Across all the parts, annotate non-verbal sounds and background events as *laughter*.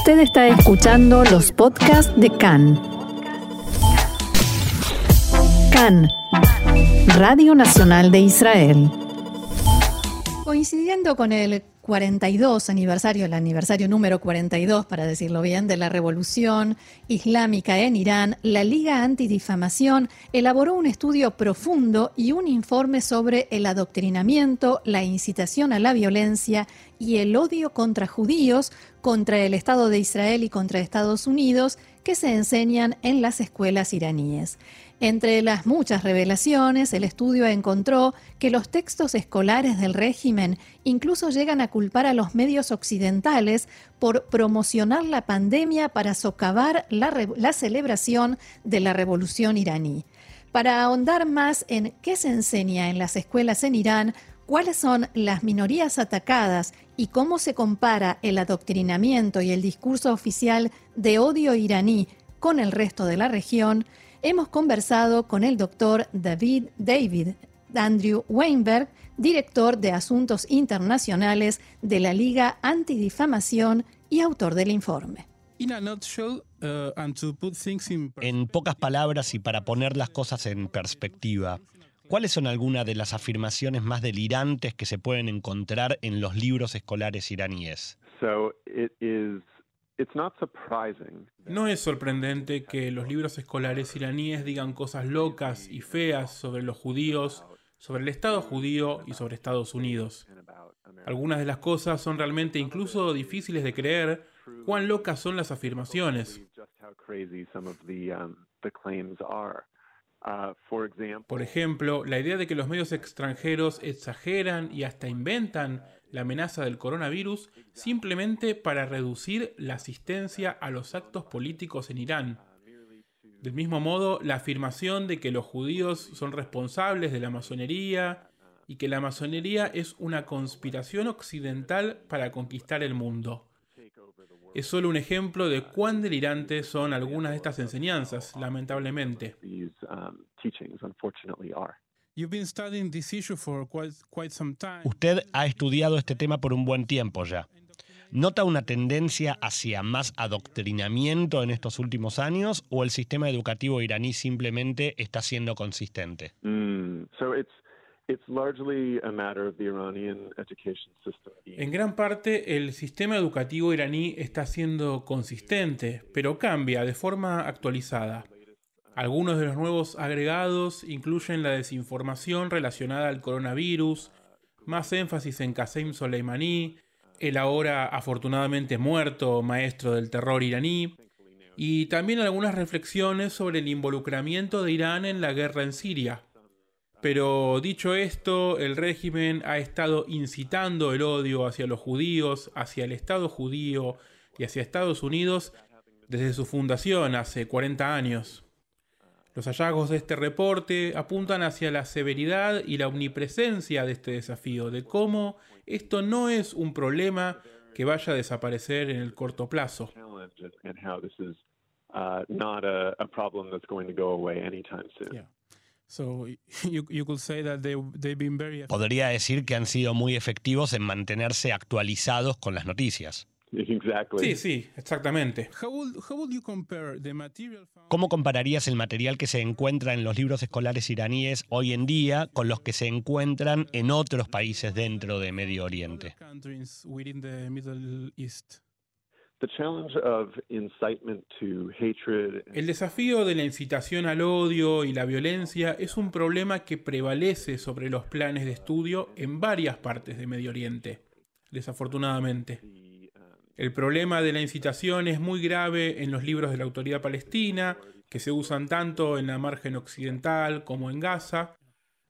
Usted está escuchando los podcasts de CAN. CAN, Radio Nacional de Israel. Coincidiendo con el 42 aniversario, el aniversario número 42, para decirlo bien, de la revolución islámica en Irán, la Liga Antidifamación elaboró un estudio profundo y un informe sobre el adoctrinamiento, la incitación a la violencia y el odio contra judíos, contra el Estado de Israel y contra Estados Unidos que se enseñan en las escuelas iraníes. Entre las muchas revelaciones, el estudio encontró que los textos escolares del régimen incluso llegan a culpar a los medios occidentales por promocionar la pandemia para socavar la, celebración de la revolución iraní. Para ahondar más en qué se enseña en las escuelas en Irán, cuáles son las minorías atacadas y cómo se compara el adoctrinamiento y el discurso oficial de odio iraní con el resto de la región, hemos conversado con el doctor David David Andrew Weinberg, director de Asuntos Internacionales de la Liga Antidifamación y autor del informe. Uh, en pocas palabras y para poner las cosas en perspectiva, ¿cuáles son algunas de las afirmaciones más delirantes que se pueden encontrar en los libros escolares iraníes? No es sorprendente que los libros escolares iraníes digan cosas locas y feas sobre los judíos, sobre el Estado judío y sobre Estados Unidos. Algunas de las cosas son realmente incluso difíciles de creer cuán locas son las afirmaciones. Por ejemplo, la idea de que los medios extranjeros exageran y hasta inventan la amenaza del coronavirus simplemente para reducir la asistencia a los actos políticos en Irán. Del mismo modo, la afirmación de que los judíos son responsables de la masonería y que la masonería es una conspiración occidental para conquistar el mundo. Es solo un ejemplo de cuán delirantes son algunas de estas enseñanzas, lamentablemente. Usted ha estudiado este tema por un buen tiempo ya. ¿Nota una tendencia hacia más adoctrinamiento en estos últimos años o el sistema educativo iraní simplemente está siendo consistente? Mm, en gran parte, el sistema educativo iraní está siendo consistente, pero cambia de forma actualizada. Algunos de los nuevos agregados incluyen la desinformación relacionada al coronavirus, más énfasis en Qasem Soleimani, el ahora afortunadamente muerto maestro del terror iraní, y también algunas reflexiones sobre el involucramiento de Irán en la guerra en Siria. Pero dicho esto, el régimen ha estado incitando el odio hacia los judíos, hacia el Estado judío y hacia Estados Unidos desde su fundación hace 40 años. Los hallazgos de este reporte apuntan hacia la severidad y la omnipresencia de este desafío, de cómo esto no es un problema que vaya a desaparecer en el corto plazo. Podría decir que han sido muy efectivos en mantenerse actualizados con las noticias. *laughs* Sí, sí, exactamente. ¿Cómo compararías el material que se encuentra en los libros escolares iraníes hoy en día con los que se encuentran en otros países dentro de Medio Oriente? El desafío de la incitación al odio y la violencia es un problema que prevalece sobre los planes de estudio en varias partes de Medio Oriente, desafortunadamente. El problema de la incitación es muy grave en los libros de la autoridad palestina, que se usan tanto en la margen occidental como en Gaza.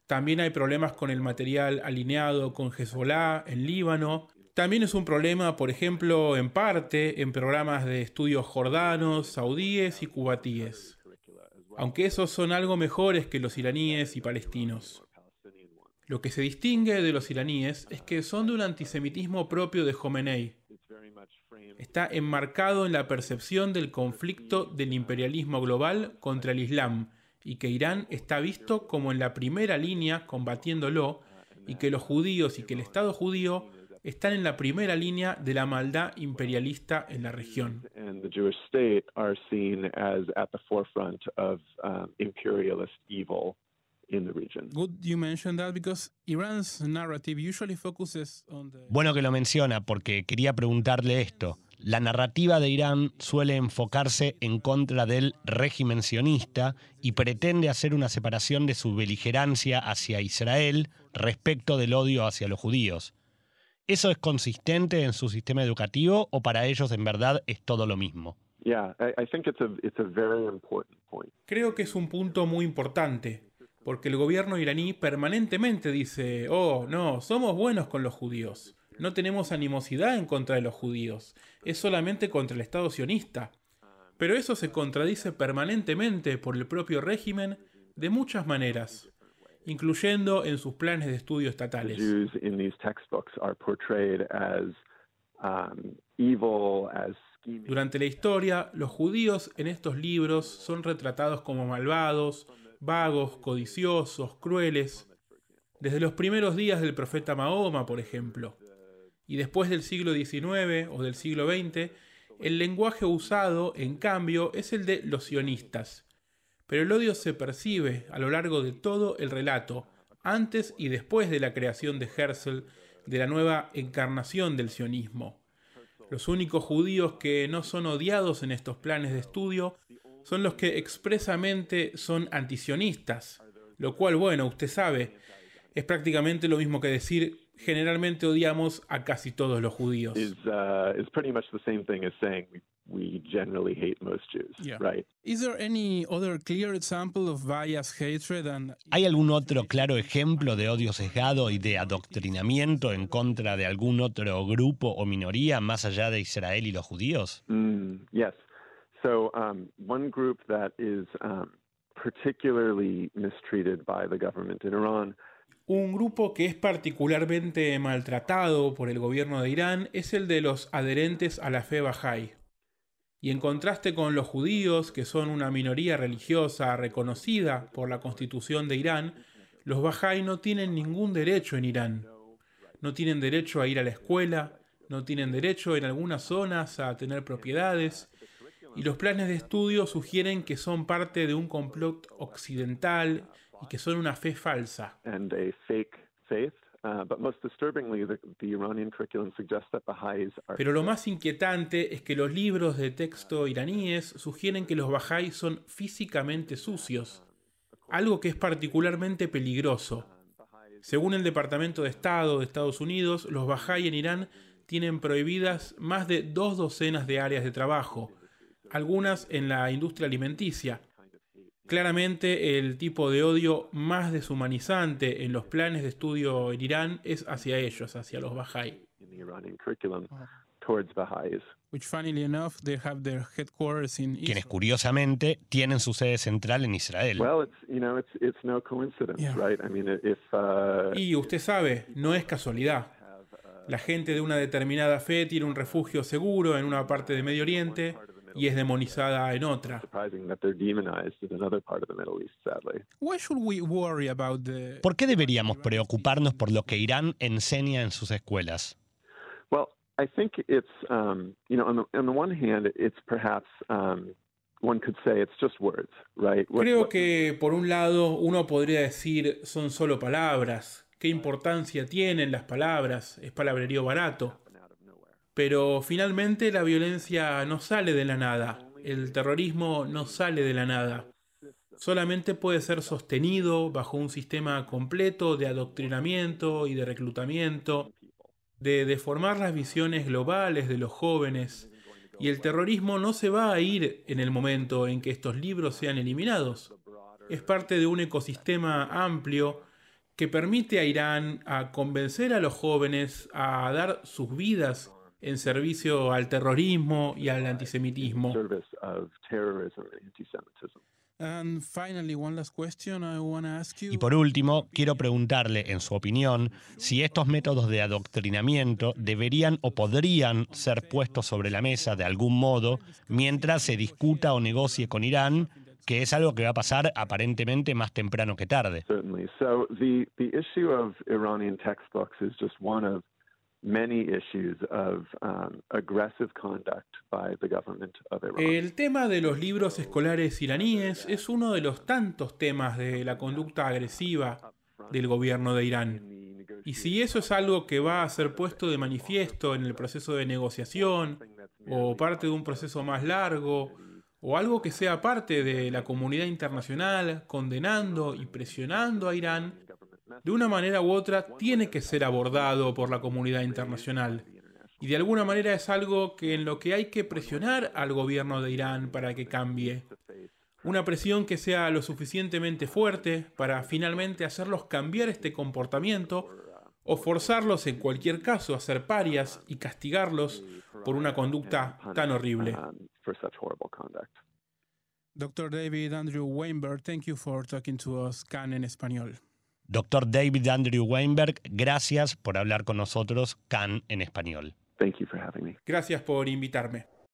También hay problemas con el material alineado con Hezbollah en Líbano. También es un problema, por ejemplo, en parte en programas de estudios jordanos, saudíes y cubatíes. Aunque esos son algo mejores que los iraníes y palestinos. Lo que se distingue de los iraníes es que son de un antisemitismo propio de Jomenei, está enmarcado en la percepción del conflicto del imperialismo global contra el Islam y que Irán está visto como en la primera línea combatiéndolo y que los judíos y que el Estado judío están en la primera línea de la maldad imperialista en la región. and the Jewish state are seen as at the forefront of um, Bueno que lo menciona porque quería preguntarle esto. La narrativa de Irán suele enfocarse en contra del régimen sionista y pretende hacer una separación de su beligerancia hacia Israel respecto del odio hacia los judíos. ¿Eso es consistente en su sistema educativo o para ellos en verdad es todo lo mismo? Yeah, I, I think it's a it's a very important point. Creo que es un punto muy importante, porque el gobierno iraní permanentemente dice, oh, no, somos buenos con los judíos, no tenemos animosidad en contra de los judíos, es solamente contra el Estado sionista. Pero eso se contradice permanentemente por el propio régimen de muchas maneras, incluyendo en sus planes de estudio estatales. Um. Durante la historia, los judíos en estos libros son retratados como malvados, vagos, codiciosos, crueles, desde los primeros días del profeta Mahoma, por ejemplo. Y después del siglo XIX o del siglo XX, el lenguaje usado, en cambio, es el de los sionistas. Pero el odio se percibe a lo largo de todo el relato, antes y después de la creación de Herzl, de la nueva encarnación del sionismo. Los únicos judíos que no son odiados en estos planes de estudio son los que expresamente son antisionistas, lo cual, bueno, usted sabe, es prácticamente lo mismo que decir generalmente odiamos a casi todos los judíos. Is uh, is pretty much the same thing as saying we, we generally hate most Jews, Yeah. right? Is there any other clear example of bias hatred and ¿Hay algún otro claro ejemplo de odio sesgado y de adoctrinamiento en contra de algún otro grupo o minoría más allá de Israel y los judíos? Mm, yes. So um, one group that is um, particularly mistreated by the government in Iran Un grupo que es particularmente maltratado por el gobierno de Irán es el de los adherentes a la fe Bahá'í. Y en contraste con los judíos, que son una minoría religiosa reconocida por la constitución de Irán, los Bahá'í no tienen ningún derecho en Irán. No tienen derecho a ir a la escuela, no tienen derecho en algunas zonas a tener propiedades, y los planes de estudio sugieren que son parte de un complot occidental y que son una fe falsa. and a fake faith. Uh, Pero lo más inquietante es que los libros de texto iraníes sugieren que los Bahá'í son físicamente sucios, algo que es particularmente peligroso. Según el Departamento de Estado de Estados Unidos, los Bahá'í en Irán tienen prohibidas más de dos docenas de áreas de trabajo, algunas en la industria alimenticia. Claramente el tipo de odio más deshumanizante en los planes de estudio en Irán es hacia ellos, hacia los Bahá'í. Quienes curiosamente tienen su sede central en Israel. Well, it's you know it's it's no coincidence, Yeah. right? I mean, if Y usted sabe, no es casualidad. La gente de una determinada fe tiene un refugio seguro en una parte de Medio Oriente y es demonizada en otra. ¿Por qué deberíamos preocuparnos por lo que Irán enseña en sus escuelas? Well, I think it's um, you know on the on the one hand, it's perhaps um, one could say it's just words, right? What- Creo que por un lado uno podría decir son solo palabras. ¿Qué importancia tienen las palabras? Es palabrerío barato. Pero finalmente la violencia no sale de la nada. El terrorismo no sale de la nada. Solamente puede ser sostenido bajo un sistema completo de adoctrinamiento y de reclutamiento, de deformar las visiones globales de los jóvenes. Y el terrorismo no se va a ir en el momento en que estos libros sean eliminados. Es parte de un ecosistema amplio que permite a Irán a convencer a los jóvenes a dar sus vidas en servicio al terrorismo y al antisemitismo. service of terrorism and anti-Semitism. And finally, one last question I want to ask you. Y por último, quiero preguntarle, en su opinión, si estos métodos de adoctrinamiento deberían o podrían ser puestos sobre la mesa de algún modo mientras se discuta o negocie con Irán, que es algo que va a pasar aparentemente más temprano que tarde. El tema de los libros escolares iraníes es uno de los tantos temas de la conducta agresiva del gobierno de Irán. Y si eso es algo que va a ser puesto de manifiesto en el proceso de negociación, o parte de un proceso más largo, o algo que sea parte de la comunidad internacional condenando y presionando a Irán, de una manera u otra tiene que ser abordado por la comunidad internacional. Y de alguna manera es algo que en lo que hay que presionar al gobierno de Irán para que cambie. Una presión que sea lo suficientemente fuerte para finalmente hacerlos cambiar este comportamiento o forzarlos en cualquier caso a ser parias y castigarlos por una conducta tan horrible. Doctor David Andrew Weinberg, thank you for talking to us CAN en español. Doctor David Andrew Weinberg, gracias por hablar con nosotros CAN en español. Thank you for having me. Gracias por invitarme.